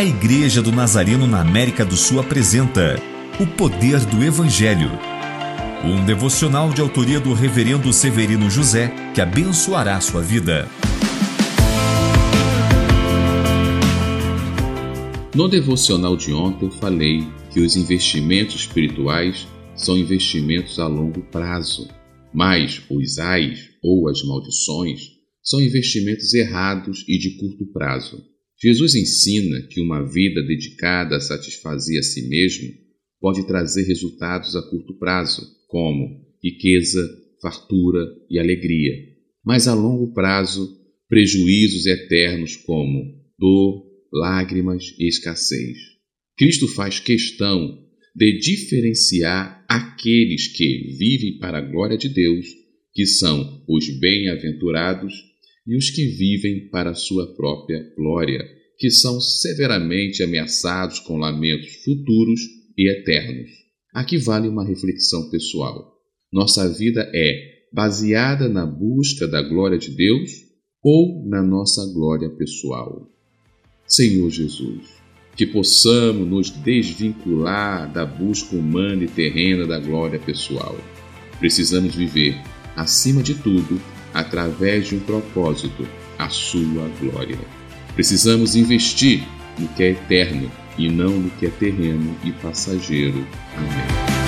A Igreja do Nazareno na América do Sul apresenta O Poder do Evangelho. Um devocional de autoria do Reverendo Severino José que abençoará sua vida. No devocional de ontem falei que os investimentos espirituais são investimentos a longo prazo, mas os ais ou as maldições são investimentos errados e de curto prazo. Jesus ensina que uma vida dedicada a satisfazer a si mesmo pode trazer resultados a curto prazo, como riqueza, fartura e alegria, mas a longo prazo, prejuízos eternos como dor, lágrimas e escassez. Cristo faz questão de diferenciar aqueles que vivem para a glória de Deus, que são os bem-aventurados, e os que vivem para sua própria glória, que são severamente ameaçados com lamentos futuros e eternos. Aqui vale uma reflexão pessoal. Nossa vida é baseada na busca da glória de Deus ou na nossa glória pessoal? Senhor Jesus, que possamos nos desvincular da busca humana e terrena da glória pessoal. Precisamos viver, acima de tudo, através de um propósito, a sua glória. Precisamos investir no que é eterno e não no que é terreno e passageiro. Amém.